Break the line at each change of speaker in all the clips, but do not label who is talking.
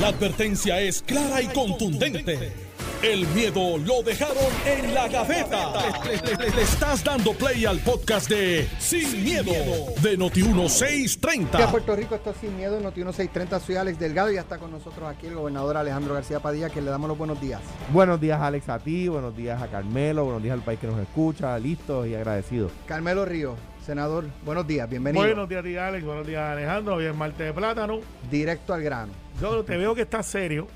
La advertencia es clara y contundente. El miedo lo dejaron en la gaveta. Le, le estás dando play al podcast de Sin, miedo, de Noti1630.
Que Puerto Rico está sin miedo, Noti 1630, soy Alex Delgado y ya está con nosotros aquí el gobernador Alejandro García Padilla, que le damos los buenos días.
Buenos días Alex a ti, buenos días a Carmelo, buenos días al país que nos escucha, listos y agradecidos.
Carmelo Río, senador, buenos días, bienvenido.
Buenos días, tía Alex. Buenos días, Alejandro. Hoy es martes de plátano.
Directo al grano.
Yo te veo que estás serio.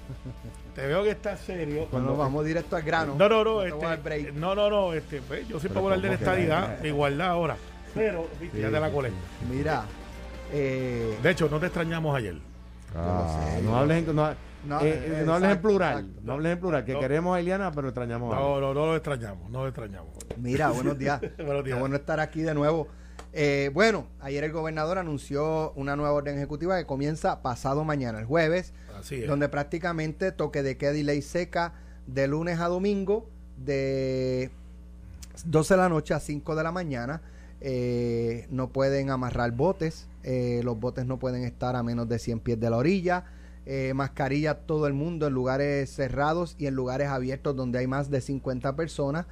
Te veo que estás serio.
Cuando vamos directo al grano.
No, no, no.
voy a
Este, no, no, no. Este, pues, yo soy
Pero
para hablar de la
¿cómo que
estadidad, de igualdad ahora. Pero, viste, ya te la colé.
Mira, eh,
De hecho, no te extrañamos ayer.
Ah,
sé,
no hables en, no,
No,
eh,
eh,
no hables en plural,
exacto.
no hables en plural, que
No.
queremos a Eliana, pero extrañamos a
No, no, no lo extrañamos. No lo extrañamos.
mira, buenos días.
Buenos
Qué bueno estar aquí de nuevo. Eh, bueno, ayer el gobernador anunció una nueva orden ejecutiva que comienza pasado mañana, el jueves,
Así es.
donde prácticamente toque de queda y ley seca de lunes a domingo de 12 de la noche a 5 de la mañana. Eh, no pueden amarrar botes, eh, los botes no pueden estar a menos de 100 pies de la orilla. Eh, mascarilla todo el mundo en lugares cerrados y en lugares abiertos donde hay más de 50 personas.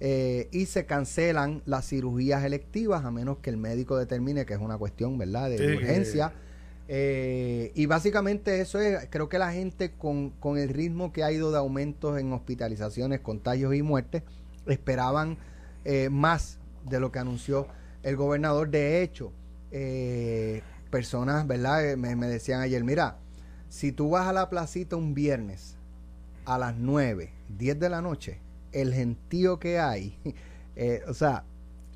Eh, y se cancelan las cirugías electivas a menos que el médico determine que es una cuestión, ¿verdad?, de
Sí.
urgencia. Eh, y básicamente eso es, creo que la gente con, con el ritmo que ha ido de aumentos en hospitalizaciones, contagios y muertes, esperaban eh, más de lo que anunció el gobernador. De hecho, personas, ¿verdad? Me, me decían ayer, mira, si tú vas a la placita un viernes a las 9, 10 de la noche, el gentío que hay, eh, o sea,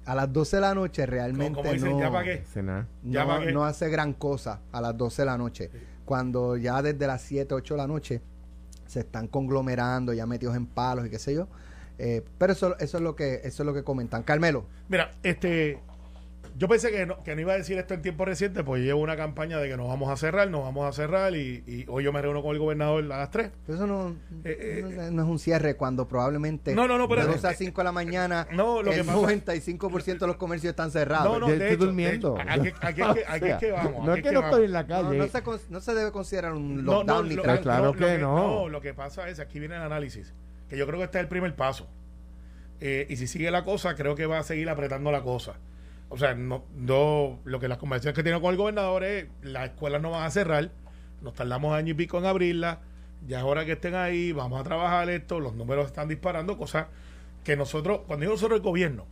a las 12 de la noche realmente
como dicen,
no,
¿ya
no, no hace gran cosa a las 12 de la noche. Cuando ya desde las 7, 8 de la noche se están conglomerando, ya metidos en palos y qué sé yo. Eh, pero eso, eso es lo que eso es lo que comentan. Carmelo,
Mira, este. Yo pensé que no, que no iba a decir esto en tiempo reciente, pues llevo una campaña de que nos vamos a cerrar, nos vamos a cerrar y, y hoy yo me reúno con el gobernador a las 3.
eso no,
Eh,
no, no es un cierre cuando probablemente
No, no, no, pero-
de 12 a 5 de la mañana
No, lo que
el
pasa-
95% de los comercios están cerrados.
No, no,
Yo estoy
hecho,
durmiendo.
hecho, aquí, aquí es que, aquí es que vamos.
No es que no
vamos.
estoy en la
No,
calle.
no se, con- no se debe considerar un
No,
lockdown
no,
ni
lo-
claro
lo-
que
lo
no.
lo que pasa es, aquí viene el análisis, que yo creo que este es el primer paso. Eh, y si sigue la cosa, creo que va a seguir apretando la cosa. O sea, no, no, lo que las conversaciones que tiene con el gobernador es, las escuelas no van a cerrar, nos tardamos año y pico en abrirlas, ya es hora que estén ahí, vamos a trabajar esto, los números están disparando, cosas que nosotros, cuando digo nosotros el gobierno,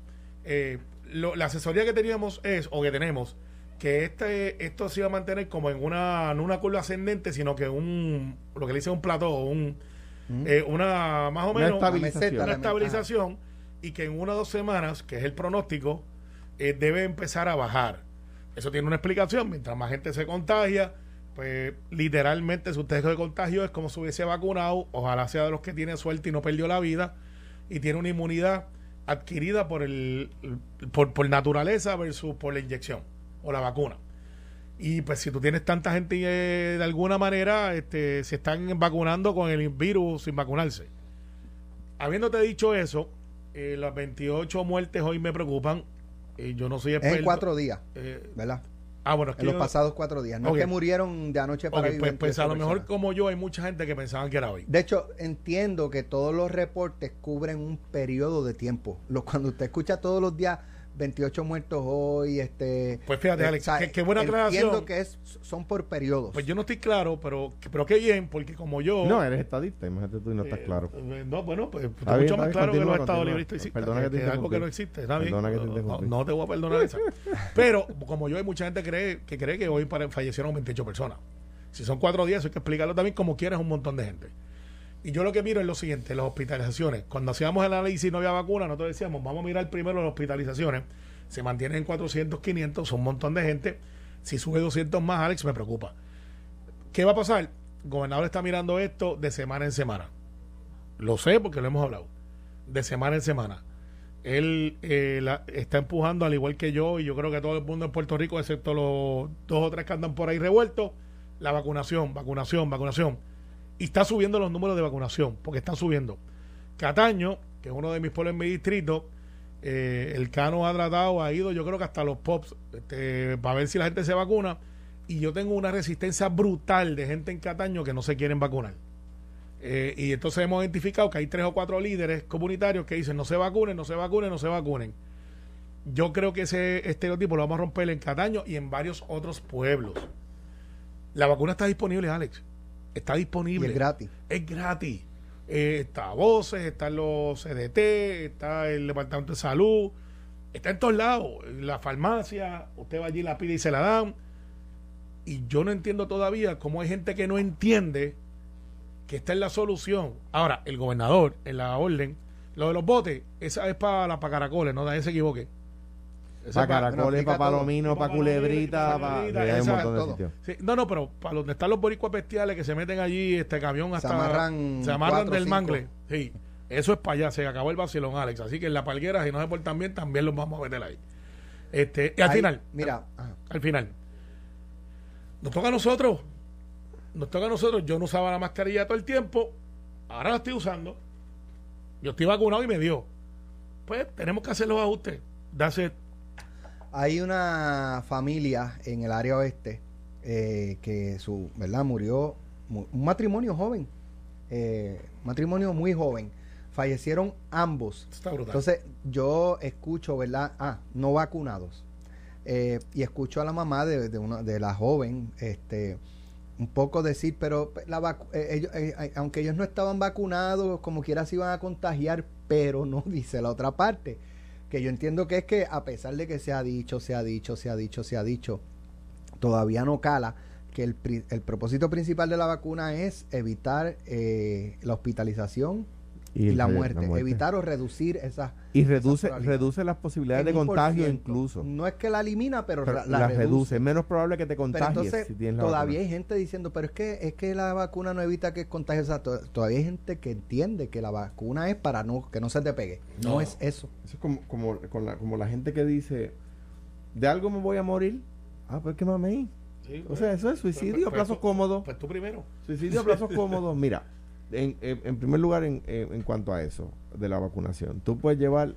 eh, lo- la asesoría que teníamos es, o que tenemos, que este esto se iba a mantener como en una no una curva ascendente sino que un lo que le dice un plató un eh, una más o
Una
menos
estabilización.
una estabilización y que en una o dos semanas que es el pronóstico eh, debe empezar a bajar eso tiene una explicación mientras más gente se contagia pues literalmente su test de contagio es como si hubiese vacunado ojalá sea de los que tiene suerte y no perdió la vida y tiene una inmunidad adquirida por el por, por naturaleza versus por la inyección o la vacuna. Y pues si tú tienes tanta gente eh, de alguna manera este, se están vacunando con el virus sin vacunarse. Habiéndote dicho eso, eh, las 28 muertes hoy me preocupan. Eh, yo no soy
es
experto.
en cuatro días,
Eh,
¿verdad?
ah, bueno, es que
En los
yo-
pasados cuatro días. No es que murieron de anoche para
ok,
hoy
pues, pues a
28
lo mejor como yo hay mucha gente que pensaban que era hoy.
De hecho, entiendo que todos los reportes cubren un periodo de tiempo. Lo, cuando usted escucha todos los días 28 muertos hoy, este...
Pues fíjate,
eh,
Alex,
o sea,
qué- qué buena
Entiendo
aclaración.
que es, son por periodos.
Pues yo no estoy claro, pero, pero qué bien, porque como yo...
No, eres estadista, imagínate tú y no estás
Eh,
claro.
eh, no, bueno, pues
Está
mucho
bien,
más claro que los estados existen.
Perdona que te
es algo que no existe, está bien.
Perdona que te
No, no, te voy a perdonar esa. Pero como yo hay mucha gente cree, que cree que hoy fallecieron 28 personas. Si son cuatro días, eso hay que explicarlo también como quieras un montón de gente. Y yo lo que miro es lo siguiente, las hospitalizaciones. Cuando hacíamos el análisis y no había vacuna, nosotros decíamos, vamos a mirar primero las hospitalizaciones. Se mantienen en 400, 500, son un montón de gente. Si sube 200 más, Alex, me preocupa. ¿Qué va a pasar? El gobernador está mirando esto de semana en semana. Lo sé porque lo hemos hablado. De semana en semana. Él eh, está empujando, al igual que yo, y yo creo que todo el mundo en Puerto Rico, excepto los dos o tres que andan por ahí revueltos, la vacunación, vacunación, vacunación. Y está subiendo los números de vacunación, porque están subiendo. Cataño, que es uno de mis pueblos en mi distrito, eh, el Cano ha tratado, ha ido, yo creo que hasta los POPs, este, para ver si la gente se vacuna. y yo tengo una resistencia brutal de gente en Cataño que no se quieren vacunar. Eh, y entonces hemos identificado que hay tres o cuatro líderes comunitarios que dicen no se vacunen, no se vacunen, no se vacunen. Yo creo que ese estereotipo lo vamos a romper en Cataño y en varios otros pueblos. La vacuna está disponible, Alex. Está disponible.
Y es gratis.
Es gratis. Eh, está Voces, están los CDT, está el Departamento de Salud, está en todos lados. La farmacia, usted va allí, la pide y se la dan. Y yo no entiendo todavía cómo hay gente que no entiende que esta es la solución. Ahora, el gobernador, en la orden, lo de los botes, esa es para la para caracoles, no nadie se equivoque.
Para caracoles, para palomino,
pa'
para culebrita, para...
culebrita,
hay un
esa-
montón de
todo.
sitios.
Sí, no, no, pero para donde están los boricuas bestiales que se meten allí, este camión hasta.
amarran
se amarran
cuatro,
del
cinco.
mangle. Sí, eso es para allá, se acabó el vacilón, Alex. Así que en la palguera, si no se portan bien, también los vamos a meter ahí. Este, y al
Ahí,
final,
Mira,
al final, nos toca a nosotros. Nos toca a nosotros. Yo no usaba la mascarilla todo el tiempo, ahora la estoy usando. Yo estoy vacunado y me dio. Pues tenemos que hacer los ajustes. That's it.
Hay una familia en el área oeste eh, que su, ¿verdad? Murió mu- un matrimonio joven, eh, matrimonio muy joven. Fallecieron ambos.
Está brutal.
Entonces yo escucho, ¿verdad? Ah, no vacunados. Eh, y escucho a la mamá de, de, una, de la joven, este, un poco decir, pero la vacu- eh, ellos, aunque ellos no estaban vacunados, como quiera se iban a contagiar, pero no dice la otra parte. Que yo entiendo que es que a pesar de que se ha dicho, se ha dicho, se ha dicho, se ha dicho, todavía no cala que el, el propósito principal de la vacuna es evitar eh, la hospitalización y, la, muerte, evitar o reducir esas
Y reduce, reduce las posibilidades de contagio incluso.
No es que la elimina, pero,
Pero
la,
la
la
reduce.
reduce.
Es menos probable que te
Pero
contagies
entonces
si tienes la
todavía
vacuna.
hay gente diciendo, pero es que es que la vacuna no evita que contagio, o sea, to- todavía hay gente que entiende que la vacuna es para no que no se te pegue. No,
No.
es eso.
Eso es como, como, con la, como la gente que dice, de algo me voy a morir. Ah, pues qué mames.
Sí,
O sea, eso es suicidio
pues,
a plazos
pues,
cómodos.
Pues tú primero.
Suicidio a plazos cómodos. Mira, en, primer lugar, en cuanto a eso de la vacunación, tú puedes llevar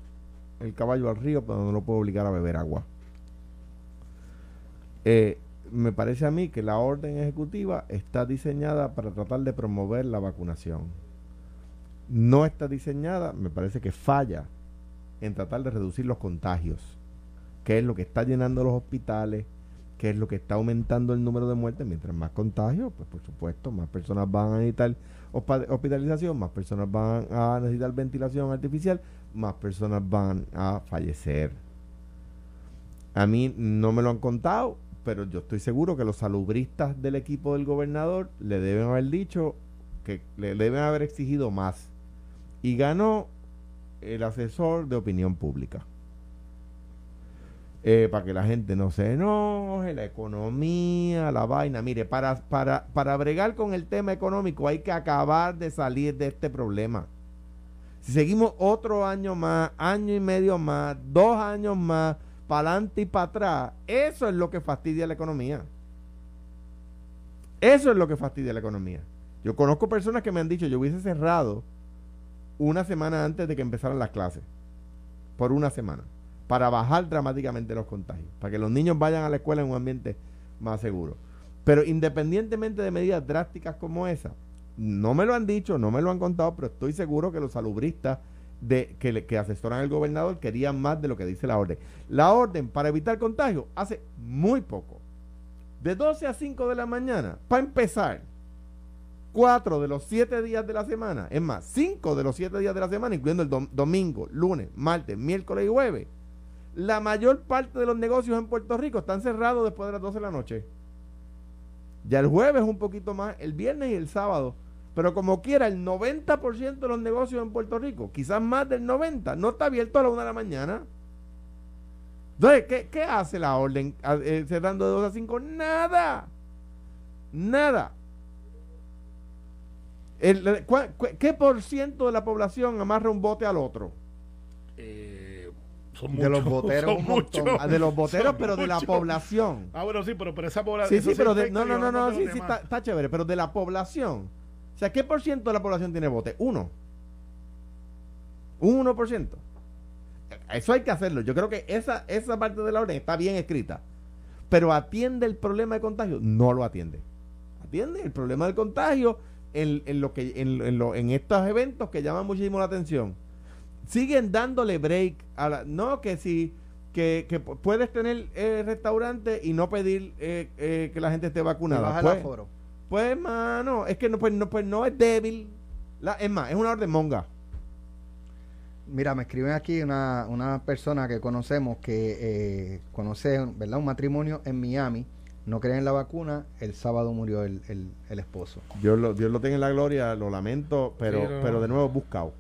el caballo al río, pero no lo puedes obligar a beber agua. Eh, me parece a mí que la orden ejecutiva está diseñada para tratar de promover la vacunación. No está diseñada, me parece que falla en tratar de reducir los contagios, que es lo que está llenando los hospitales, que es lo que está aumentando el número de muertes. Mientras más contagios, pues por supuesto, más personas van a necesitar hospitalización, más personas van a necesitar ventilación artificial, más personas van a fallecer. A mí no me lo han contado, pero yo estoy seguro que los salubristas del equipo del gobernador le deben haber dicho que le deben haber exigido más. Y ganó el asesor de opinión pública. Eh, para que la gente no se enoje, la economía, la vaina. Mire, para, para, para bregar con el tema económico hay que acabar de salir de este problema. Si seguimos otro año más, año y medio más, dos años más, para adelante y para atrás, eso es lo que fastidia la economía. Eso es lo que fastidia la economía. Yo conozco personas que me han dicho, yo hubiese cerrado una semana antes de que empezaran las clases. Por una semana. Para bajar dramáticamente los contagios. Para que los niños vayan a la escuela en un ambiente más seguro. Pero independientemente de medidas drásticas como esa, no me lo han dicho, no me lo han contado, pero estoy seguro que los salubristas de, que, asesoran al gobernador querían más de lo que dice la orden. La orden para evitar contagio hace muy poco. De 12 a 5 de la mañana, para empezar, cuatro de los siete días de la semana, es más, cinco de los siete días de la semana, incluyendo el dom- domingo, lunes, martes, miércoles y jueves, la mayor parte de los negocios en Puerto Rico están cerrados después de las 12 de la noche. Ya el jueves un poquito más, el viernes y el sábado. Pero como quiera, el 90% de los negocios en Puerto Rico, quizás más del 90%, no está abierto a la una de la mañana. Entonces, ¿qué, qué hace la orden eh, cerrando de 2 a 5? Nada. Nada. ¿Qué por ciento de la población amarra un bote al otro?
Eh, son
De los boteros
son
un montón.
muchos.
Ah, de los boteros, pero de la población.
Ah, bueno, sí, pero, pero esa población.
Sí, sí, pero de, no, no, no, no, sí, sí, está, está chévere, pero de la población. O sea, ¿qué por ciento de la población tiene bote? Uno. Un 1%. Eso hay que hacerlo. Yo creo que esa, esa parte de la orden está bien escrita. Pero atiende el problema de contagio, no lo atiende. Atiende el problema del contagio en, en lo que en, en lo- en estos eventos que llaman muchísimo la atención. Siguen dándole break a la, no que si que, que pu- puedes tener eh, restaurante y no pedir eh, eh, que la gente esté vacunada.
baja el
Pues,
aforo.
pues, mano, es que no, pues, no, pues no es débil. La, es más, es una orden monga.
Mira, me escriben aquí una, una persona que conocemos que eh, conoce ¿verdad? un matrimonio en Miami, no creen en la vacuna, el sábado murió el, el, el esposo.
Dios lo, Dios lo tenga en la gloria, lo lamento, pero,
no.
pero de nuevo buscado.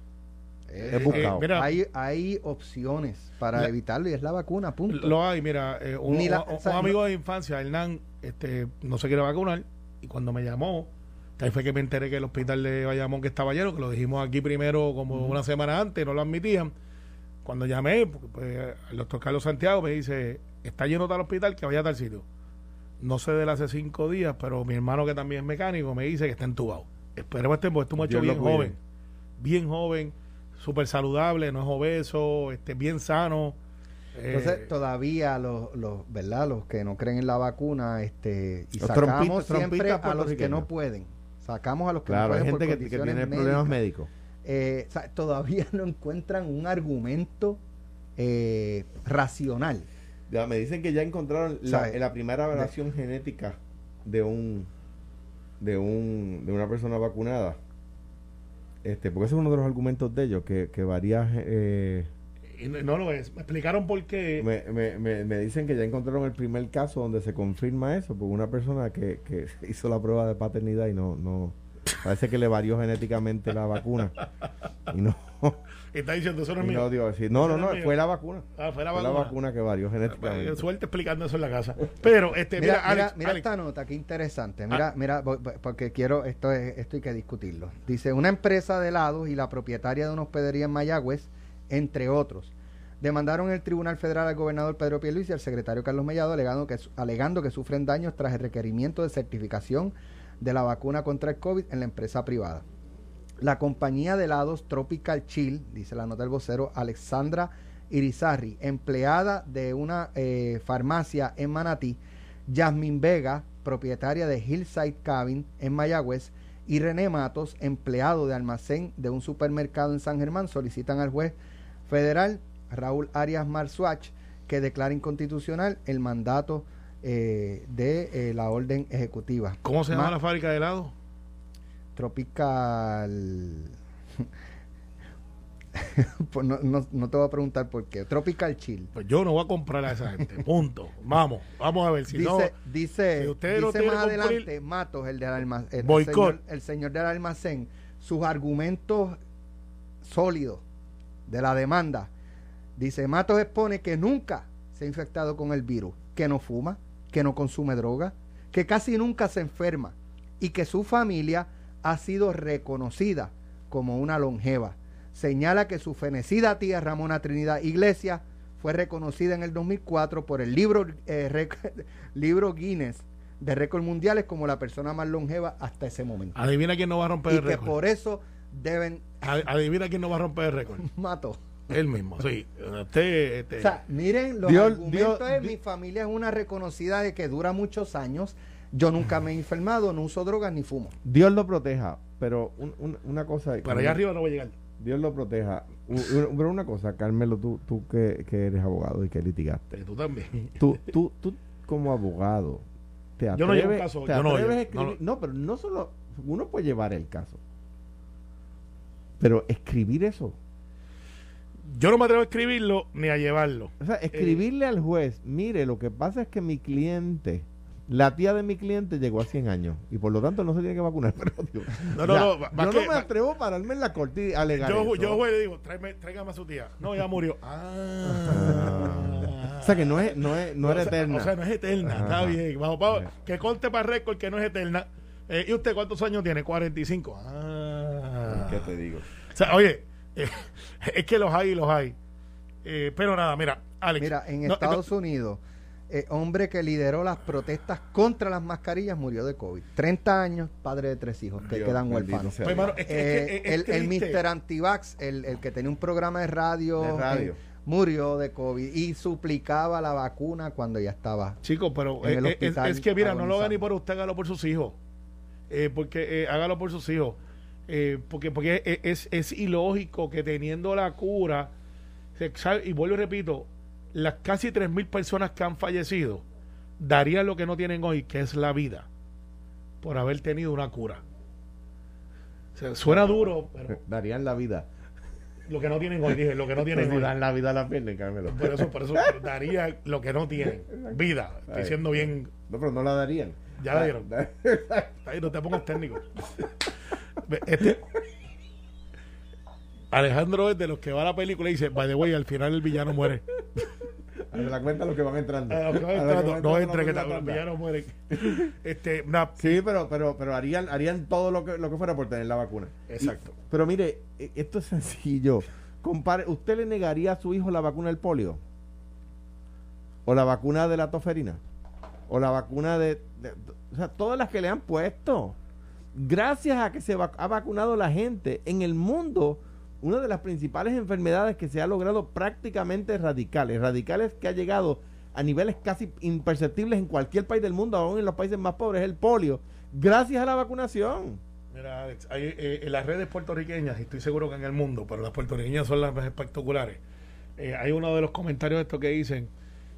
Eh,
Es buscado.
mira,
hay, hay opciones para
La-
evitarlo y es la vacuna, punto.
Lo hay, mira, eh, un,
Ni la-
un-
o sea,
un amigo de infancia, Hernán, este, no se quiere vacunar y cuando me llamó, ahí fue que me enteré que el hospital de Bayamón que estaba lleno, que lo dijimos aquí primero como una semana antes, no lo admitían. Cuando llamé, pues, el doctor Carlos Santiago me dice, está lleno tal hospital que vaya a tal sitio. No sé de él hace cinco días, pero mi hermano que también es mecánico me dice que está entubado. Esperemos este, porque este muchacho
Dios lo
bien joven, bien joven, súper saludable, no es obeso, este, bien sano.
Entonces,
Eh,
todavía los, los, ¿verdad? Los que no creen en la vacuna, este, y
Los
sacamos siempre a los que no pueden. Sacamos a los que no
Claro, hay
pueden
gente
por
que, que tiene problemas médicos.
Eh, o sea, todavía no encuentran un argumento eh, racional.
Ya, me dicen que ya encontraron la, la primera variación genética de un de un de una persona vacunada. Este, porque ese es uno de los argumentos de ellos, que, que varía eh,
no lo es. Me explicaron por qué.
me, me, me, me dicen que ya encontraron el primer caso donde se confirma eso, por una persona que, que hizo la prueba de paternidad y no, no parece que le varió genéticamente la vacuna. Y no,
Está diciendo eso no es mío.
no dio decir, no, no,
no
fue la vacuna.
Ah, fue la
Fue la
vacuna.
vacuna que varió genéticamente.
suerte explicando eso en la casa. Pero, este, mira,
Mira, mira,
Alex,
mira
Alex,
esta nota, qué interesante. Mira, mira, voy- voy- porque quiero, esto, es, esto hay que discutirlo. Dice, una empresa de helados y la propietaria de una hospedería en Mayagüez, entre otros, demandaron el Tribunal Federal al gobernador Pedro Pierluisi y al secretario Carlos Mellado alegando que, alegando que sufren daños tras el requerimiento de certificación de la vacuna contra el COVID en la empresa privada. La compañía de helados Tropical Chill, dice la nota del vocero, Alexandra Irizarri, empleada de una eh, farmacia en Manatí, Yasmin Vega, propietaria de Hillside Cabin en Mayagüez, y René Matos, empleado de almacén de un supermercado en San Germán, solicitan al juez federal Raúl Arias Marzuach que declare inconstitucional el mandato eh, de eh, la orden ejecutiva.
¿cómo se llama
Ma-
la fábrica de helado?
Tropical. Pues no, no, no te voy a preguntar por qué. Tropical Chill.
Pues yo no voy a comprar a esa gente. Punto. Vamos, vamos a ver si
dice,
no.
dice,
si usted no
dice
tiene
más
cumplir-
adelante, Matos, el del almacén, el,
Boicot.
señor, el señor del almacén, sus argumentos sólidos de la demanda. Dice, Matos expone que nunca se ha infectado con el virus, que no fuma, que no consume droga, que casi nunca se enferma y que su familia ha sido reconocida como una longeva. Señala que su fenecida tía Ramona Trinidad Iglesias fue reconocida en el 2004 por el libro, eh, libro Guinness de récords mundiales como la persona más longeva hasta ese momento.
Adivina quién no va a romper
y
el
que
récord.
por eso deben
Ad- Adivina quién no va a romper el récord.
mato.
Él mismo. Sí. Usted, este,
O sea, miren, los
Dios-
argumentos
Dios- Di-
mi familia es una reconocida de que dura muchos años. Yo nunca me he enfermado, no uso drogas ni fumo.
Dios lo proteja, pero un- un- una cosa...
para allá arriba no voy a llegar.
Dios lo proteja. U- u- Pero una cosa, Carmelo, tú, tú que, que eres abogado y que litigaste.
Eh, Tú también.
Tú, tú, tú como abogado, te atreves,
Yo no llevo un caso,
te
yo no
atreves
llevo,
a escribir-
no,
no, pero no solo... Uno puede llevar el caso. Pero escribir eso.
Yo no me atrevo a escribirlo ni a llevarlo.
O sea, escribirle al juez, mire, lo que pasa es que mi cliente, la tía de mi cliente llegó a 100 años y por lo tanto no se tiene que vacunar. Pero, Dios,
No,
o
no, no, va- va
yo
que-
no me
va-
atrevo a pararme en la corte y alegar
Yo,
eso.
yo voy y le digo, tráeme, tráigame a su tía. No, ya murió. Ah.
O sea que no es, no es, no
O
era
sea,
eterna.
O sea, no es eterna. Está bien. Vamos, vamos. Que conste para récord que no es eterna. Eh, ¿Y usted cuántos años tiene? 45. Ah.
¿Qué te digo?
O sea, oye, eh, es que los hay y los hay. Eh, pero nada, mira, Alex.
Mira, en
no,
Estados Unidos, eh, hombre que lideró las protestas contra las mascarillas murió de COVID. 30 años, padre de tres hijos que
Dios
quedan huérfanos.
sea
Pues,
Dios.
hermano, es que-
Eh,
es que es
el, el. Mr. Antivax, el, el que tenía un programa de radio,
De radio.
eh, murió de COVID y suplicaba la vacuna cuando ya estaba.
Chicos, pero
En el
eh, eh, es,
hospital
es que mira, no lo haga ni por usted, hágalo por sus hijos. Eh, porque eh, hágalo por sus hijos. Eh, porque porque es, es, es ilógico que teniendo la cura, se y vuelvo y repito, las casi 3.000 personas que han fallecido darían lo que no tienen hoy, que es la vida, por haber tenido una cura. O sea, suena duro, pero
Darían la vida.
lo que no tienen hoy, dije, lo que no tienen
Pues
hoy.
dan la vida a la pierna, Carmelo.
Por eso, por eso daría lo que no tienen. Vida. Estoy siendo bien.
No, pero no la darían.
Ya la dieron. Ahí no te pongas técnico. Este, Alejandro es de los que va a la película y dice, by the way, al final el villano muere.
Se la cuenta los que van entrando.
A los que van
A los
entrando,
van
no
entrando
entre, que
la
tal, el
tanda.
villano muere. Este,
Sí, pero, pero, pero harían, harían todo lo que, lo que fuera por tener la vacuna.
Exacto.
Y- pero mire, e- esto es sencillo. Compare, ¿Usted le negaría a su hijo la vacuna del polio? ¿O la vacuna de la toferina? ¿O la vacuna de, de- O sea, todas las que le han puesto. Gracias a que se vac- ha vacunado la gente en el mundo, una de las principales enfermedades que se ha logrado prácticamente radicales, radicales que ha llegado a niveles casi imperceptibles en cualquier país del mundo, aún en los países más pobres, es el polio, gracias a la vacunación.
Mira, Alex, hay, eh, en las redes puertorriqueñas, y estoy seguro que en el mundo, pero las puertorriqueñas son las más espectaculares. eh, hay uno de los comentarios de estos que dicen: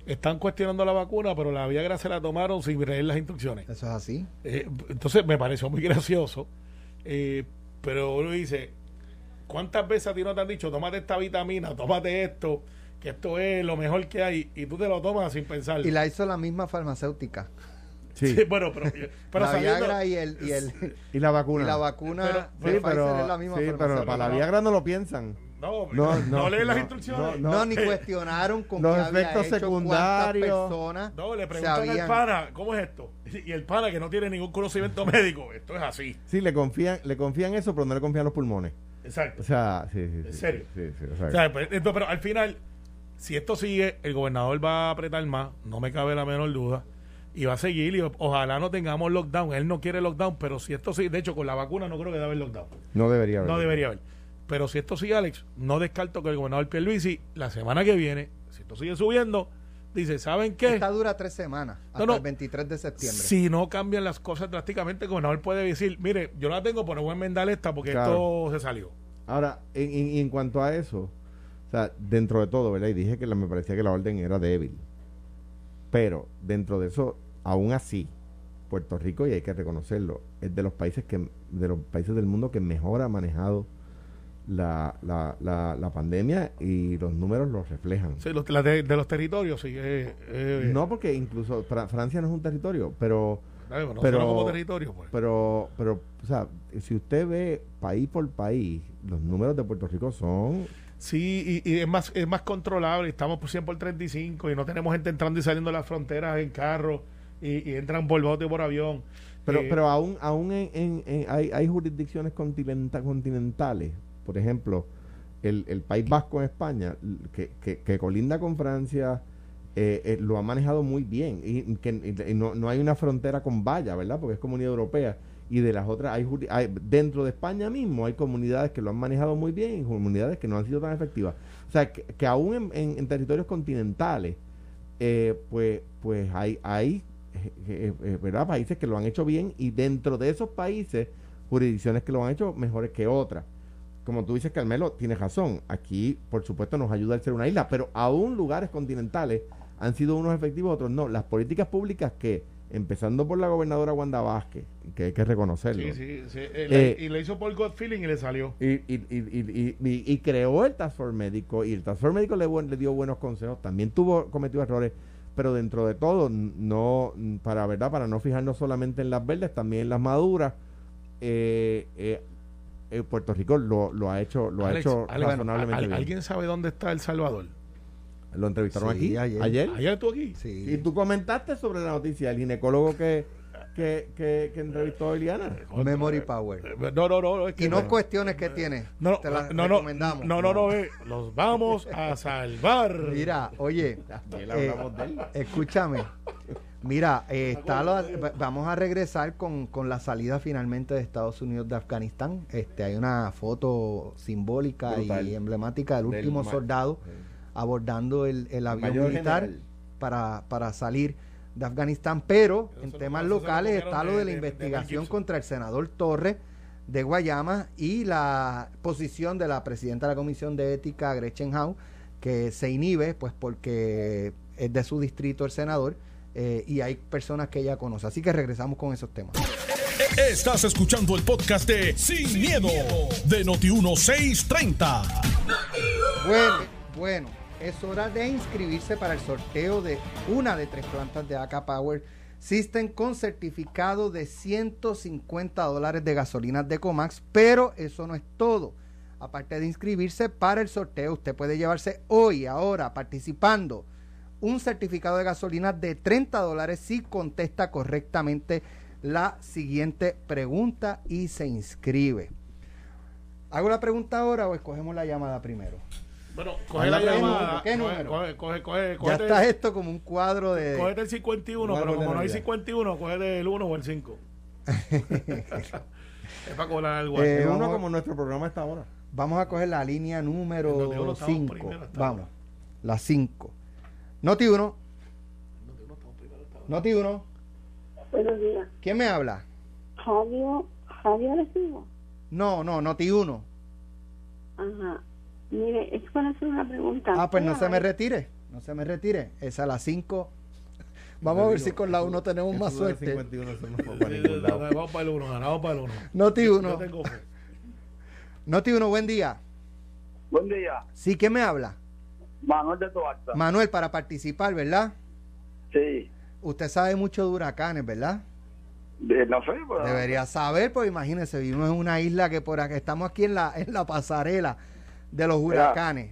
están cuestionando la vacuna, pero la Viagra se la tomaron sin leer las instrucciones.
Eso es así.
Eh, entonces me pareció muy gracioso. eh, pero uno dice: ¿cuántas veces a ti no te han dicho, tómate esta vitamina, tómate esto, que esto es lo mejor que hay, y tú te lo tomas sin pensar?
Y la hizo la misma farmacéutica.
Sí.
Sí, bueno, pero, pero
la
sabiendo-
Viagra y el, y el
Y la vacuna.
y la vacuna
Pero-
de
Sí, pero,
es la misma
sí, pero para la Viagra no lo piensan.
No,
No,
no,
no,
lee las
no,
instrucciones.
No, ni cuestionaron con
Los
qué había
efectos
hecho,
secundarios.
personas
No, le preguntan al pana, ¿cómo es esto? Y el pana que no tiene ningún conocimiento médico, esto es así.
Sí, le confían, le confían eso, pero no le confían los pulmones.
Exacto.
O sea, sí, sí.
¿En serio?
Sí, sí, o sea,
pues, esto- pero al final, si esto sigue, el gobernador va a apretar más, no me cabe la menor duda, y va a seguir, y ojalá no tengamos lockdown. Él no quiere lockdown, pero si esto sigue, de hecho, con la vacuna no creo que debe haber lockdown.
no debería haber.
No debería haber. Pero si esto sigue, Alex, no descarto que el gobernador Pierluisi, la semana que viene, si esto sigue subiendo, dice, ¿saben qué?
Esta dura tres semanas, hasta
no.
el 23 de septiembre.
Si no cambian las cosas drásticamente, el gobernador puede decir, mire, yo la tengo, pero voy a enmendar esta porque
Claro.
esto se salió.
Ahora, en, en- en cuanto a eso, o sea, dentro de todo, ¿verdad? Y dije que la- me parecía que la orden era débil. Pero dentro de eso, aún así, Puerto Rico, y hay que reconocerlo, es de los países que de los países del mundo que mejor ha manejado la, la, la, la pandemia y los números lo reflejan.
Sí, los- la de, de los territorios, sí. eh, eh,
No porque incluso Fra- Francia no es un territorio, pero
eh, bueno,
pero-
como territorio, pues.
pero pero o sea, si usted ve país por país, los números de Puerto Rico son
Sí, y, y es más es más controlable. Estamos por 100 por 35 y no tenemos gente entrando y saliendo de las fronteras en carro y, y entran por bote por avión.
Pero,
Eh,
pero aún, aún en, en- en- hay, hay jurisdicciones continenta- continentales, por ejemplo, el, el País Vasco en España, que, que, que colinda con Francia, eh, eh, lo ha manejado muy bien. Y, que no, no hay una frontera con valla, ¿verdad? Porque es comunidad europea. Y de las otras, hay, hay- dentro de España mismo hay comunidades que lo han manejado muy bien y comunidades que no han sido tan efectivas. O sea, que, que aún en, en- territorios continentales, eh, pues, pues hay, hay ¿verdad? países que lo han hecho bien y dentro de esos países, jurisdicciones que lo han hecho mejores que otras. Como tú dices, Carmelo, tienes razón. Aquí, por supuesto, nos ayuda el ser una isla, pero aún lugares continentales han sido unos efectivos, otros no. Las políticas públicas que, empezando por la gobernadora Wanda Vázquez, que hay que reconocerlo,
Sí, sí, sí. Eh,
Eh,
y le hizo por God Feeling y le salió.
y, y, y, y, y- y- y creó el Task Force médico y el Task Force médico le, dio buenos consejos también tuvo cometió errores pero dentro de todo no para verdad para no fijarnos solamente en las verdes también en las maduras eh, eh, eh, Puerto Rico lo, lo ha hecho lo ha hecho
Alex,
razonablemente
¿al-
bien
¿Alguien sabe dónde está El Salvador?
lo entrevistaron
Sí,
aquí
ayer.
ayer,
¿Ayer estuvo aquí?
Sí.
y tú comentaste sobre la noticia el ginecólogo que que, que, que entrevistó a Eliana
Memory Power.
Eh, No, no, no. es que
Y no
bueno.
cuestiones que tiene.
No,
Te las
no, no,
recomendamos.
no, no, no, eh, los vamos a salvar.
Mira, oye, eh,
hablamos de él.
escúchame. Mira, eh, está lo- va- vamos a regresar con, con la salida finalmente de Estados Unidos de Afganistán. Este, hay una foto simbólica
Brutal.
y emblemática del último soldado abordando el, el avión
Mayor
militar para, para salir de Afganistán, pero
Eso
en temas locales está lo
de-
de la
de-
investigación contra el senador Torres de Guayama y la posición de la presidenta de la Comisión de Ética, Gretchen Howe, que se inhibe, pues porque es de su distrito el senador eh, y hay personas que ella conoce. Así que regresamos con esos temas.
Estás escuchando el podcast de Sin, miedo, de Noti1630.
Bueno, bueno, es hora de inscribirse para el sorteo de una de tres plantas de AK Power System con certificado de 150 dólares de gasolina de Comax, pero eso no es todo. Aparte de inscribirse para el sorteo, usted puede llevarse hoy, ahora, participando, un certificado de gasolina de 30 dólares si contesta correctamente la siguiente pregunta y se inscribe. ¿Hago la pregunta ahora o escogemos la llamada primero?
Bueno, coge
la
llamada.
¿qué
coge-
número?
Coge, coge, coge,
Ya está esto como un cuadro de...
Cógete el 51,
Un
pero como no hay
Navidad.
51, cógete el 1 o el 5. es para cobrar algo
Eh,
Es uno
vamos-
como nuestro programa está ahora.
Vamos a coger la línea número
uno estamos
5.
primero, estamos.
Vamos, la 5. Noti 1. Noti 1.
Buenos días.
¿Quién me habla?
Javier, Javier Recibo.
No, no, Noti 1.
Ajá. Mire, es para hacer una pregunta.
Ah, pues no
¿Qué
se me
hay?
retire. No se me retire. Esa la 5. Vamos a ver si con la 1 tenemos más suerte.
51 eso no fue para ningún lado.
Vamos para el 1, ganamos para el 1.
Noti
Yo
1.
tengo fe.
Noti 1, buen día.
Buen día,
Sí, ¿quién me habla?
Manuel de Toalta.
Manuel, para participar, ¿verdad?
sí,
Usted sabe mucho de huracanes, ¿verdad?
de- no sé,
Debería saber, pues imagínese, vivimos en una isla que por acá estamos aquí en la, en la pasarela de los huracanes.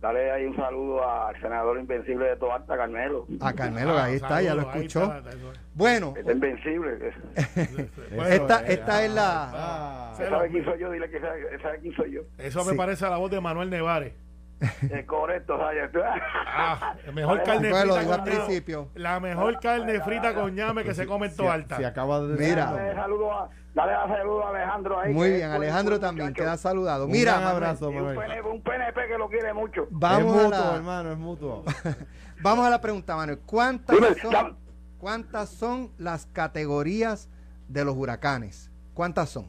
dale ahí un saludo al senador invencible de Toalta, Carmelo.
A Carmelo,
Ah,
ahí está, ya lo
ahí
escuchó.
está.
Bueno,
Está invencible.
Esta, esta es la...
Ah,
¿Sabe sabe quién soy yo? Dile que sabe, sabe quién soy yo.
Eso
Sí.
me parece a la voz de Manuel Nevares.
Es correcto.
Ah, la mejor carne
Pues lo
frita
dijo al principio.
La mejor carne frita con ñame que se come en
si,
Toalta.
si acaba de
Mira.
Dale saludo a, dale a saludo a Alejandro ahí.
Muy bien, Alejandro también
muchacho.
queda saludado.
Un
Mira, Manuel,
abrazo,
un,
Manuel.
PNP, un PNP que lo quiere mucho.
vamos
es
a,
mutuo,
la,
hermano, es mutuo.
vamos a la pregunta, Manuel. ¿Cuántas
Dime,
son, ¿Cuántas son las categorías de los huracanes? ¿Cuántas son?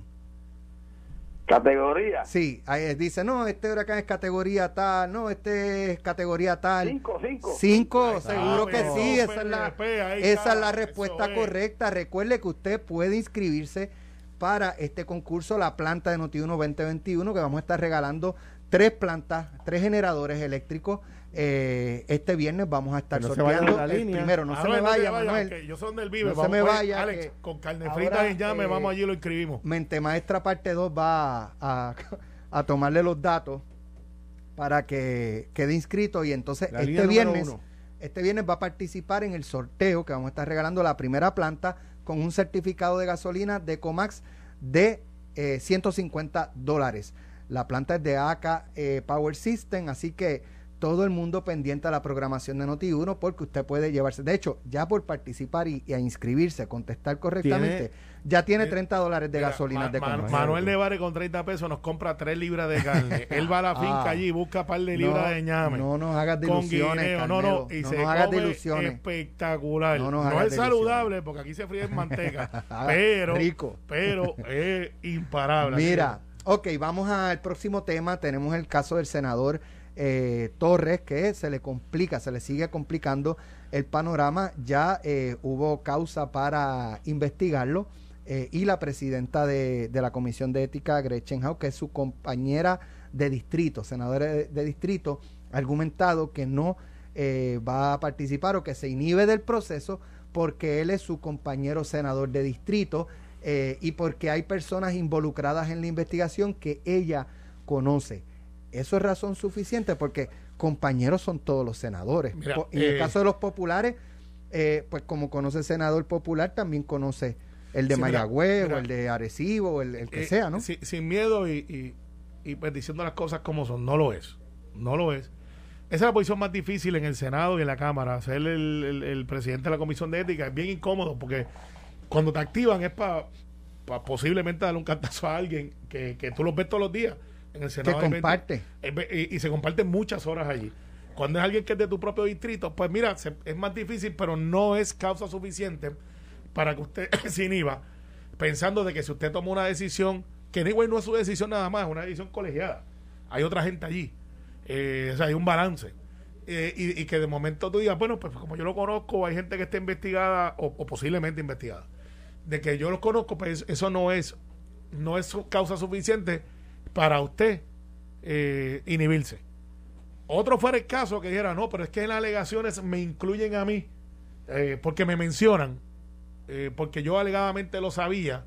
Categoría.
Sí, ahí dice, no, este huracán es categoría tal, no, este es categoría tal.
Cinco, cinco.
Cinco,
está,
seguro que
pero
sí, esa es la, esa es la respuesta
es.
correcta. Recuerde que usted puede inscribirse para este concurso, la planta de Noti1 2021, que vamos a estar regalando tres plantas, tres generadores eléctricos. Eh, este viernes vamos a estar
no
sorteando
la
el
línea.
primero. No se me vaya, Manuel.
yo soy él vive.
No se me vaya,
Alex,
que
con carne
ahora,
frita y llame,
eh,
vamos allí y lo inscribimos.
Mente Maestra parte 2 va a, a tomarle los datos para que quede inscrito y entonces
La
este viernes este viernes va a participar en el sorteo que vamos a estar regalando la primera planta con un certificado de gasolina de Comax de eh, 150 dólares. La planta es de AK eh, Power System, así que todo el mundo pendiente a la programación de Noti1 porque usted puede llevarse. De hecho, ya por participar y, y a inscribirse, contestar correctamente, ya tiene 30 dólares de gasolina
Ma-
de
Ma-. Manuel Nevares con 30 pesos nos compra 3 libras de carne. Él va a la finca
Ah.
allí y busca un par de libras de ñame.
No nos hagas de ilusiones,
guineo. No, no, y
No
se
nos hagas de ilusiones.
espectacular.
No
No,
nos hagas
es
de
saludable porque aquí se fríe en manteca, pero,
Rico.
pero es imparable.
Mira, ok, vamos al próximo tema. Tenemos el caso del senador eh, Torres, que se le complica, se le sigue complicando el panorama. Ya eh, hubo causa para investigarlo. eh, y la presidenta de, la Comisión de Ética, Gretchen Howe, que es su compañera de distrito, senadora de, distrito, ha argumentado que no va a participar o que se inhibe del proceso porque él es su compañero senador de distrito y porque hay personas involucradas en la investigación que ella conoce. Eso es razón suficiente porque compañeros son todos los senadores.
Mira,
Po- en el
eh,
caso de los populares, eh, pues como conoce el senador popular, también conoce el de
Sí,
Mayagüez
mira.
o el de Arecibo o el, el que
Eh,
sea, ¿no?
si- sin miedo y, y, y, pues diciendo las cosas como son. No lo es. No lo es. Esa es la posición más difícil en el Senado y en la Cámara. Ser el, el- el presidente de la Comisión de Ética es bien incómodo porque cuando te activan es para posiblemente darle un cantazo a alguien que, que tú los ves todos los días en el Senado. 20
comparte.
y, y se comparten muchas horas allí. Cuando es alguien que es de tu propio distrito, pues mira, se- es más difícil, pero no es causa suficiente para que usted se inhiba, pensando de que si usted toma una decisión, que anyway no es su decisión nada más, es una decisión colegiada. Hay otra gente allí. Eh, o sea, hay un balance. Eh, y, y que de momento tú digas, bueno, pues como yo lo conozco, hay gente que está investigada o, o posiblemente investigada. De que yo los conozco, pues eso no es, no es causa suficiente para usted eh, inhibirse. Otro fuera el caso que dijera, no, pero es que en las alegaciones me incluyen a mí, eh, porque me mencionan, eh, porque yo alegadamente lo sabía,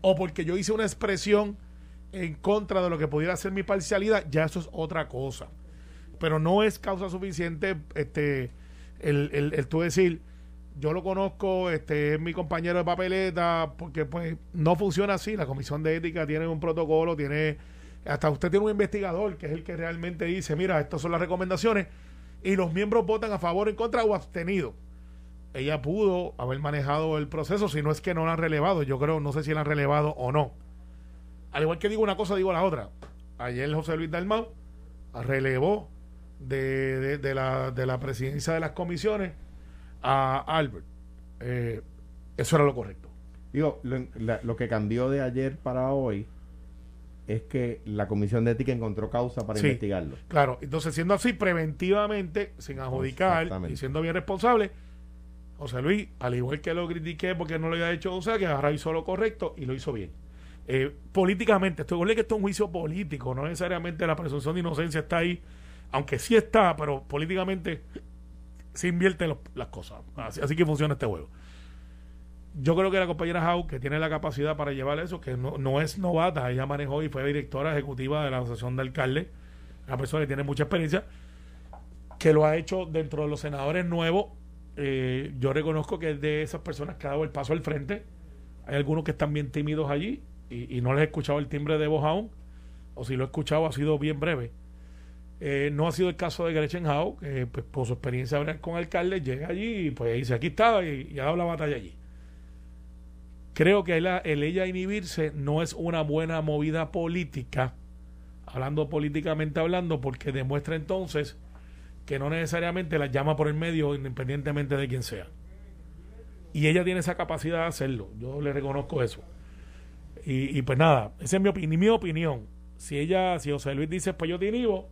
o porque yo hice una expresión en contra de lo que pudiera ser mi parcialidad, ya eso es otra cosa. Pero no es causa suficiente este el, el, el tú decir, yo lo conozco, este es mi compañero de papeleta, porque pues no funciona así. La comisión de ética tiene un protocolo, tiene hasta usted tiene un investigador que es el que realmente dice, mira, estas son las recomendaciones y los miembros votan a favor, en contra o abstenido. Ella pudo haber manejado el proceso, si no es que no la han relevado. Yo creo, no sé si la han relevado o no. Al igual que digo una cosa, digo la otra. Ayer José Luis Dalmau relevó de, de- la, de la presidencia de las comisiones a Albert. Eh, eso era lo correcto.
Digo, lo, lo que cambió de ayer para hoy es que la Comisión de Ética encontró causa para
Sí.
investigarlo.
Claro, entonces siendo así, preventivamente, sin adjudicar
Exactamente.
y siendo bien responsable, José Luis, al igual que lo critiqué porque no lo había hecho, o sea, que ahora hizo lo correcto y lo hizo bien. Eh, políticamente, estoy que esto es un juicio político, no necesariamente la presunción de inocencia está ahí, aunque sí está, pero políticamente se invierten las cosas. Así, así que funciona este juego. Yo creo que la compañera Howe, que tiene la capacidad para llevar eso, que no, no es novata, ella manejó y fue directora ejecutiva de la Asociación de Alcaldes, una persona que tiene mucha experiencia, que lo ha hecho dentro de los senadores nuevos. eh, yo reconozco que es de esas personas que ha dado el paso al frente. Hay algunos que están bien tímidos allí y, y no les he escuchado el timbre de voz aún, o si lo he escuchado ha sido bien breve. Eh, no ha sido el caso de Gretchen Howe, que pues, por su experiencia con alcaldes llega allí y pues dice aquí estaba y ha dado la batalla allí. Creo que el, el ella inhibirse no es una buena movida política, hablando políticamente hablando, porque demuestra entonces que no necesariamente la llama por el medio independientemente de quién sea. Y ella tiene esa capacidad de hacerlo, yo le reconozco eso. Y, y pues nada, esa es mi, opini- mi opinión. Si ella, si José Luis dice, pues yo te inhibo,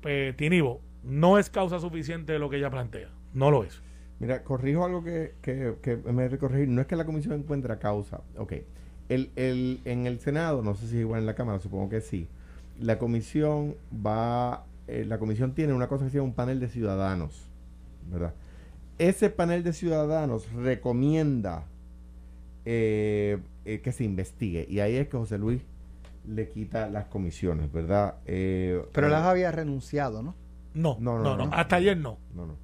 pues te inhibo. No es causa suficiente lo que ella plantea, no lo es.
Mira, corrijo algo que, que, que me debe corregir. No es que la comisión encuentra causa. Ok. El, el, en el Senado, no sé si es igual en la Cámara, supongo que sí. La comisión va. eh, la comisión tiene una cosa que se llama un panel de ciudadanos. ¿Verdad? Ese panel de ciudadanos recomienda eh, eh, que se investigue. Y ahí es que José Luis le quita las comisiones, ¿verdad? Eh,
Pero
eh,
las había renunciado, ¿no?
No,
No,
no,
no,
no,
no.
hasta ayer no.
No, no.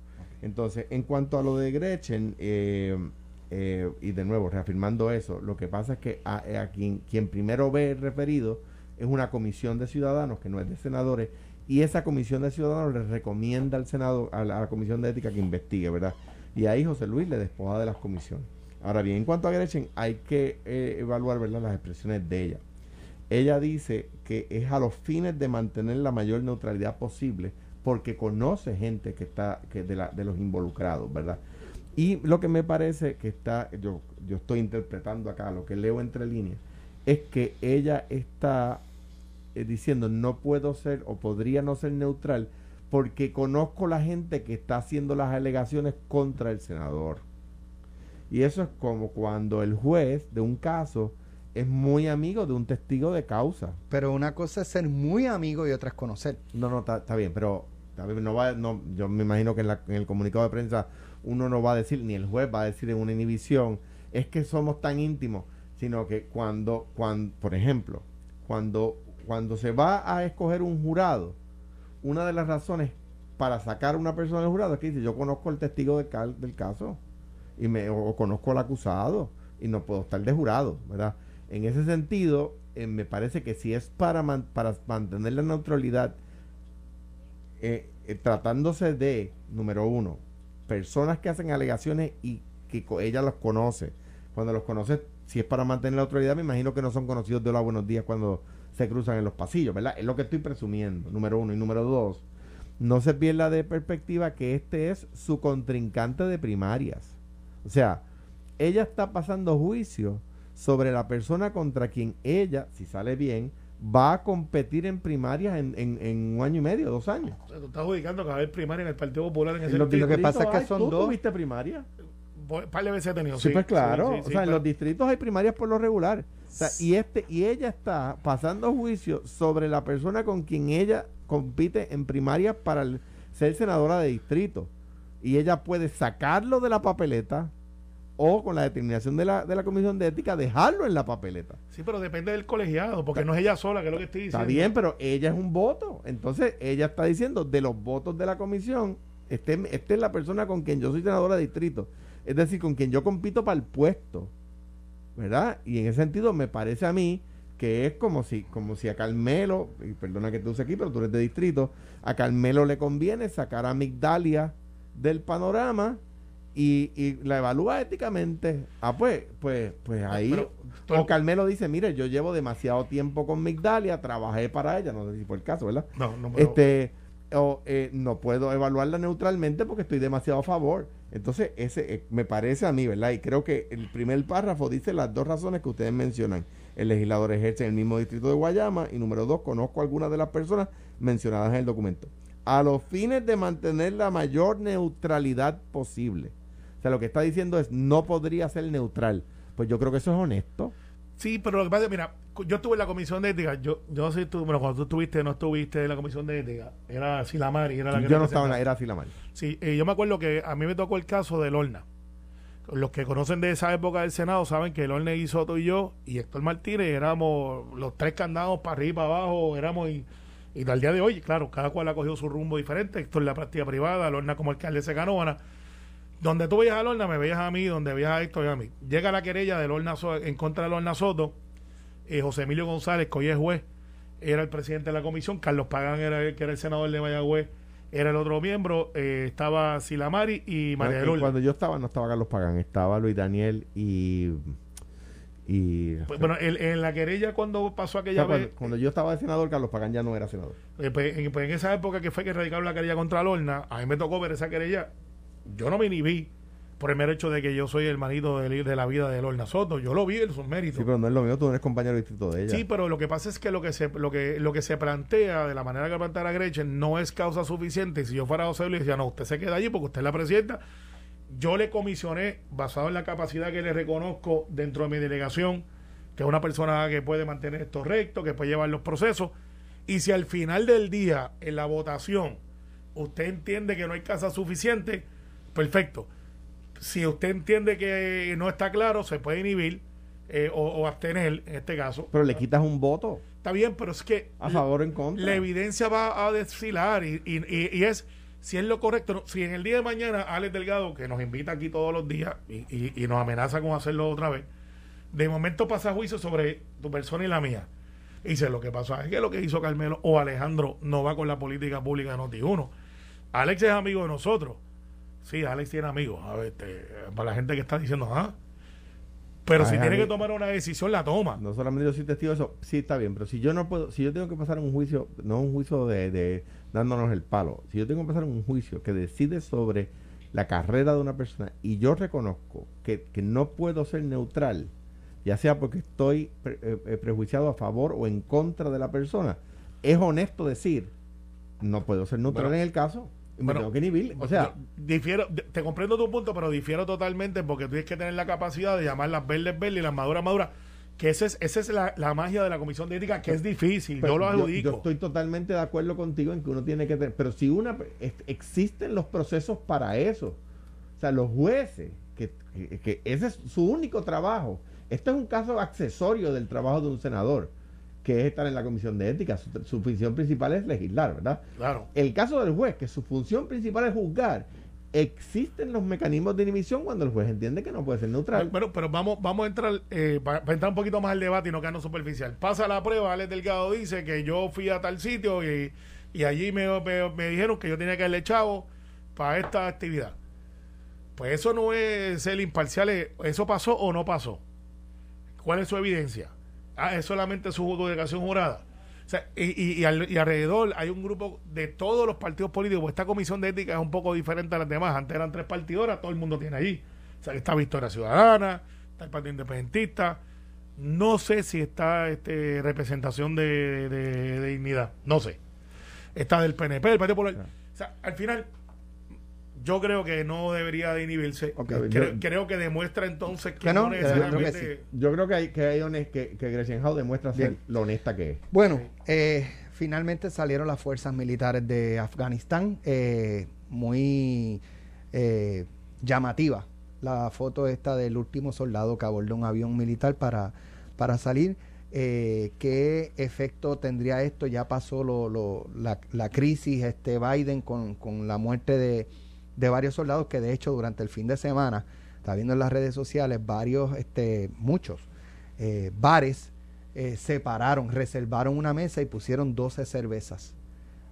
Entonces, en cuanto a lo de Gretchen, eh, eh, y de nuevo, reafirmando eso, lo que pasa es que a, quien, primero ve referido es una comisión de ciudadanos, que no es de senadores, y esa comisión de ciudadanos le recomienda al Senado, a la, a la comisión de ética que investigue, ¿verdad? Y ahí José Luis le despoja de las comisiones. Ahora bien, en cuanto a Gretchen, hay que eh, evaluar, ¿verdad?, las expresiones de ella. Ella dice que es a los fines de mantener la mayor neutralidad posible porque conoce gente que está que de, la, de los involucrados, ¿verdad? Y lo que me parece que está, yo, yo estoy interpretando acá, lo que leo entre líneas, es que ella está eh, diciendo no puedo ser o podría no ser neutral porque conozco la gente que está haciendo las alegaciones contra el senador. Y eso es como cuando el juez de un caso es muy amigo de un testigo de causa.
Pero una cosa es ser muy amigo y otra es conocer.
No, no, está bien, pero bien, no va, no, yo me imagino que en, la- en el comunicado de prensa uno no va a decir, ni el juez va a decir en una inhibición, es que somos tan íntimos, sino que cuando, cuando por ejemplo, cuando, cuando se va a escoger un jurado, una de las razones para sacar a una persona del jurado es que dice, yo conozco el testigo del, cal- del caso y me, o, conozco al acusado y no puedo estar de jurado, ¿verdad? En ese sentido, eh, me parece que si es para, para mantener la neutralidad, eh, eh, tratándose de, número uno, personas que hacen alegaciones y que ella los conoce. Cuando los conoce, si es para mantener la autoridad, me imagino que no son conocidos de los buenos días cuando se cruzan en los pasillos, ¿verdad? Es lo que estoy presumiendo, número uno. Y número dos, no se pierda de perspectiva que este es su contrincante de primarias. O sea, ella está pasando juicio sobre la persona contra quien ella, si sale bien, va a competir en primarias en, en, en un año y medio, dos años.
O sea, tú estás adjudicando que va a haber primaria en el Partido Popular en ese
Lo lo que pasa es que
Ay,
son
¿tú
dos.
tuviste primaria?
Un par de veces he tenido.
Sí, pues claro.
sí, sí,
o sea, en
claro.
los distritos hay primarias por lo regular. O sea, y este y ella está pasando juicio sobre la persona con quien ella compite en primarias para el- ser senadora de distrito. Y ella puede sacarlo de la papeleta o con la determinación de la, de la Comisión de Ética dejarlo en la papeleta.
Sí, pero depende del colegiado, porque no es ella sola, que es lo que estoy diciendo.
Está bien, pero ella es un voto. Entonces, ella está diciendo, de los votos de la comisión, este, esta es la persona con quien yo soy senadora de distrito. Es decir, con quien yo compito para el puesto. ¿Verdad? Y en ese sentido, me parece a mí que es como si, como si a Carmelo, y perdona que tú use aquí, pero tú eres de distrito, a Carmelo le conviene sacar a Migdalia del panorama y, y la evalúa éticamente. Ah, pues, pues, pues ahí.
Pero,
o Carmelo dice, mire, yo llevo demasiado tiempo con Migdalia, trabajé para ella, no sé si fue el caso, ¿verdad?
No, no, pero-
Este, o eh, no puedo evaluarla neutralmente porque estoy demasiado a favor. Entonces, ese eh, me parece a mí, ¿verdad? Y creo que el primer párrafo dice las dos razones que ustedes mencionan. El legislador ejerce en el mismo distrito de Guayama y número dos, conozco algunas de las personas mencionadas en el documento. A los fines de mantener la mayor neutralidad posible. O sea, lo que está diciendo es no podría ser neutral. Pues yo creo que eso es honesto.
Sí, pero lo que pasa es, mira, yo estuve en la comisión de ética, yo, yo no sé si tú, bueno, cuando tú estuviste, no estuviste en la comisión de ética, era Silamari, era la que
Yo no estaba en la, era así la mal.
Sí, eh, yo me acuerdo que a mí me tocó el caso del Lorna. Los que conocen de esa época del Senado saben que Lorna y Soto y yo y Héctor Martínez éramos los tres candados para arriba, para abajo, éramos y, y al día de hoy, claro, cada cual ha cogido su rumbo diferente. Héctor en la práctica privada, Lorna como alcalde de Canóvana. Donde tú veías a Lorna, me veías a mí, donde veías a Héctor y a mí. Llega la querella de Lorna So- en contra de Lorna Soto. eh, José Emilio González, que hoy es juez, era el presidente de la comisión. Carlos Pagán, era el, que era el senador de Mayagüez, era el otro miembro. eh, estaba Silamari y María de
Cuando-
Lourdes.
Cuando yo estaba, no estaba Carlos Pagán, estaba Luis Daniel y. y
Pues, bueno, el- en la querella cuando pasó
o
aquella
cuando,
vez,
cuando yo estaba de senador, Carlos Pagán ya no era senador.
eh, pues, en, pues en esa época que fue que radicaron la querella contra Lorna, a mí me tocó ver esa querella. Yo no me inhibí por el mero hecho de que yo soy el marido de, de la vida de Lorna Soto. Yo lo vi en sus méritos.
Sí, pero no es lo mío, tú eres compañero de distrito de ella.
Sí, pero lo que pasa es que lo que se lo que lo que se plantea de la manera que plantea Gretchen no es causa suficiente. Y si yo fuera José Luis, decía, no, usted se queda allí porque usted es la presidenta. Yo le comisioné, basado en la capacidad que le reconozco dentro de mi delegación, que es una persona que puede mantener esto recto, que puede llevar los procesos. Y si al final del día, en la votación, usted entiende que no hay casa suficiente, perfecto. Si usted entiende que no está claro, se puede inhibir eh, o, o abstener, en este caso.
Pero le quitas un voto
Está bien, pero es que
a favor o en contra.
la evidencia va a desfilar y, y- y- y es si es lo correcto. no, Si en el día de mañana Alex Delgado, que nos invita aquí todos los días y, y- y nos amenaza con hacerlo otra vez, de momento pasa juicio sobre tu persona y la mía. Y dice, lo que pasó es que lo que hizo Carmelo o Alejandro no va con la política pública de Noti1. Alex es amigo de nosotros. Sí, Alex tiene amigos. A ver, este, para la gente que está diciendo, ah. Pero
Ay,
si tiene que tomar una decisión, la toma.
No solamente yo soy testigo de eso, sí está bien, pero si yo no puedo, si yo tengo que pasar un juicio, no un juicio de, de dándonos el palo, si yo tengo que pasar un juicio que decide sobre la carrera de una persona y yo reconozco que, que no puedo ser neutral, ya sea porque estoy pre- eh, eh, prejuiciado a favor o en contra de la persona, es honesto decir, no puedo ser neutral
Bueno,
en el caso, me
bueno,
tengo que. O sea,
difiero, te comprendo tu punto, pero difiero totalmente porque tú tienes que tener la capacidad de llamar las verdes verdes y las maduras maduras. Que esa es, esa es la, la magia de la comisión de ética, que es difícil. Yo lo adjudico.
Yo, estoy totalmente de acuerdo contigo en que uno tiene que tener, pero si una es- existen los procesos para eso, o sea, los jueces, que, que- que ese es su único trabajo. Esto es un caso accesorio del trabajo de un senador, que es estar en la comisión de ética. Su, su función principal es legislar, ¿verdad?
Claro.
El caso del juez, que su función principal es juzgar, existen los mecanismos de inhibición cuando el juez entiende que no puede ser neutral.
Pero, pero vamos, vamos a entrar, eh, para, entrar un poquito más al debate y no quedarnos superficial. Pasa la prueba, Alex Delgado dice que yo fui a tal sitio y, y allí me, me- me dijeron que yo tenía que darle chavo para esta actividad. Pues eso no es ser imparcial, es- ¿eso pasó o no pasó? ¿Cuál es su evidencia? Ah, es solamente su delegación jurada. O sea, y, y- y al- y alrededor hay un grupo de todos los partidos políticos. Esta comisión de ética es un poco diferente a las demás. Antes eran tres partidos, ahora todo el mundo tiene allí. O sea, que está Victoria Ciudadana, está el Partido Independentista. No sé si está este, representación de, de- de dignidad. No sé. Está del PNP, del Partido Popular. O sea, al final, yo creo que no debería de inhibirse. Creo,
Yo-
creo que demuestra entonces que,
Que no,
no,
que- creo que
necesariamente.
Yo creo que hay que hay hones- que, que Gretchen Howe demuestra ser
Bien.
lo honesta que es.
Bueno, eh, finalmente salieron las fuerzas militares de Afganistán, eh, muy eh, llamativa la foto esta del último soldado que abordó un avión militar para, para salir. Eh, ¿Qué efecto tendría esto? Ya pasó lo, lo- la, la crisis este Biden con, con la muerte de, de varios soldados que de hecho durante el fin de semana, está viendo en las redes sociales, varios, este, muchos eh, bares eh, separaron, reservaron una mesa y pusieron 12 cervezas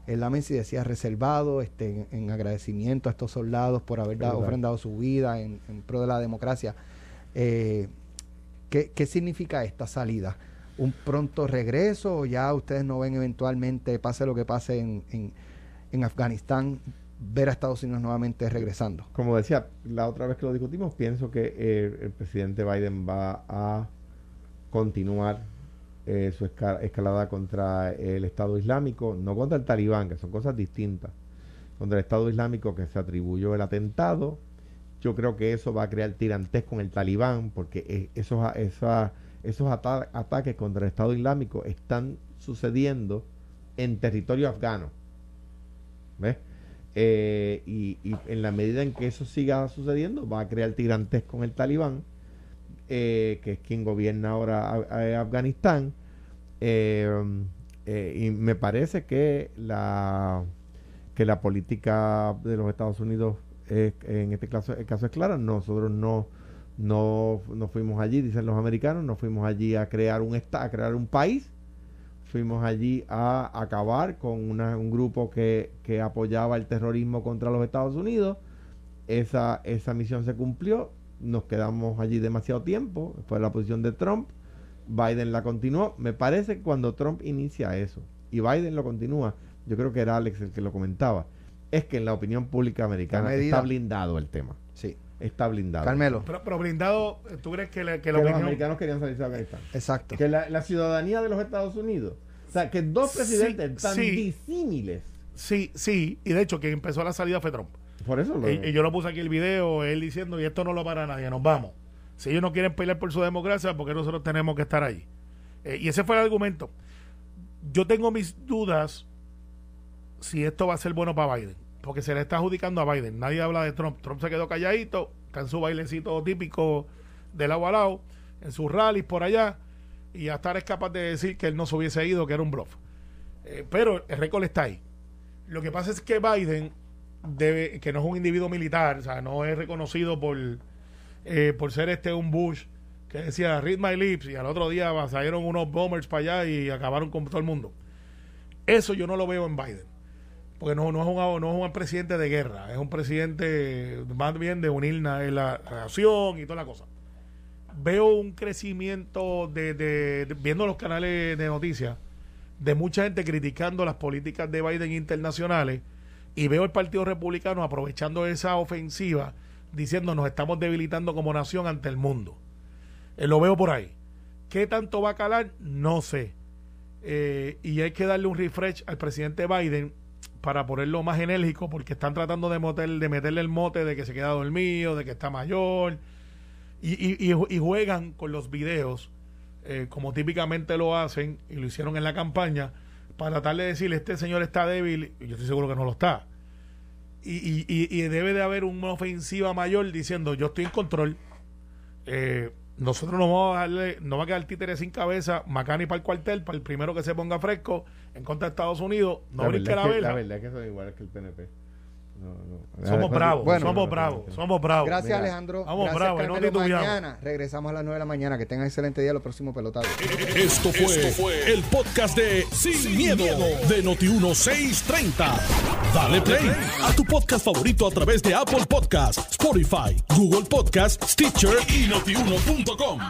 en la mesa y decía reservado este, en, en agradecimiento a estos soldados por haber dado- ofrendado su vida en, en pro de la democracia. Eh, ¿qué, qué significa esta salida? ¿Un pronto regreso o ya ustedes no ven eventualmente, pase lo que pase en, en, en Afganistán, ver a Estados Unidos nuevamente regresando?
Como decía, la otra vez que lo discutimos, pienso que eh, el presidente Biden va a continuar eh, su esca- escalada contra el Estado Islámico, no contra el Talibán, que son cosas distintas, contra el Estado Islámico que se atribuyó el atentado. Yo creo que eso va a crear tirantes con el Talibán, porque eh, esos, esa- esos ata- ataques contra el Estado Islámico están sucediendo en territorio afgano. ¿Ves? Eh, y, en la medida en que eso siga sucediendo, va a crear tirantes con el Talibán, eh, que es quien gobierna ahora a- Afganistán. Eh, eh, y me parece que la que la política de los Estados Unidos en este caso, el caso es clara. Nosotros no, no, no fuimos allí, dicen los americanos, no fuimos allí a crear un a crear un país fuimos allí a acabar con una- un grupo que, que apoyaba el terrorismo contra los Estados Unidos. Esa, esa misión se cumplió, nos quedamos allí demasiado tiempo, después de la posición de Trump, Biden la continuó. Me parece que cuando Trump inicia eso y Biden lo continúa, yo creo que era Alex el que lo comentaba, es que en la opinión pública americana está blindado el tema. Está blindado.
Carmelo,
Pero, pero blindado, ¿tú crees que, la- que
Que
la
los
opinión-
americanos querían salirse de Afganistán.
exacto.
Que la, la ciudadanía de los Estados Unidos. O sea, que dos
Sí,
presidentes tan
sí.
disímiles.
Sí, sí, y de hecho quien empezó la salida fue Trump.
Por eso lo.
Y, y yo lo puse aquí el video, él diciendo, y esto no lo para nadie, nos vamos. Si ellos no quieren pelear por su democracia, porque nosotros tenemos que estar allí? Eh, y ese fue el argumento. Yo tengo mis dudas si esto va a ser bueno para Biden, porque se le está adjudicando a Biden. Nadie habla de Trump. Trump se quedó calladito, está en su bailecito típico del agua al lado, en sus rallies por allá, y hasta es capaz de decir que él no se hubiese ido, que era un bluff. Eh, pero el récord está ahí. Lo que pasa es que Biden, debe, que no es un individuo militar, o sea, no es reconocido por, eh, por ser este un Bush que decía read my lips y al otro día salieron unos bombers para allá y acabaron con todo el mundo. Eso yo no lo veo en Biden. Porque no, no, es un, no es un presidente de guerra, es un presidente más bien de unir la, la nación y toda la cosa. Veo un crecimiento de- viendo los canales de noticias, de mucha gente criticando las políticas de Biden internacionales y veo el Partido Republicano aprovechando esa ofensiva diciendo nos estamos debilitando como nación ante el mundo. Eh, lo veo por ahí. ¿Qué tanto va a calar? No sé. Eh, y hay que darle un refresh al presidente Biden para ponerlo más enérgico porque están tratando de, meterle el mote de que se queda dormido, de que está mayor y, y- juegan con los videos eh, como típicamente lo hacen y lo hicieron en la campaña para tratar de decirle este señor está débil y yo estoy seguro que no lo está. Y, y- y- y debe de haber una ofensiva mayor diciendo yo estoy en control eh, nosotros no vamos a darle no va a quedar títere sin cabeza Macani para el cuartel para el primero que se ponga fresco en contra de Estados Unidos no
la,
brinque la
es que,
vela
la verdad es que son iguales que el PNP. No, no.
somos bravos
bueno.
somos bravos somos bravos
Gracias,
Mira,
Alejandro.
vamos,
Gracias,
bravo, no.
Mañana regresamos a las 9 de la mañana. Que tengan excelente día. Los próximos pelotados.
Esto fue, el podcast de Sin, miedo, de Noti1630. Dale play a tu podcast favorito a través de Apple Podcasts, Spotify, Google Podcasts, Stitcher y notiuno.com.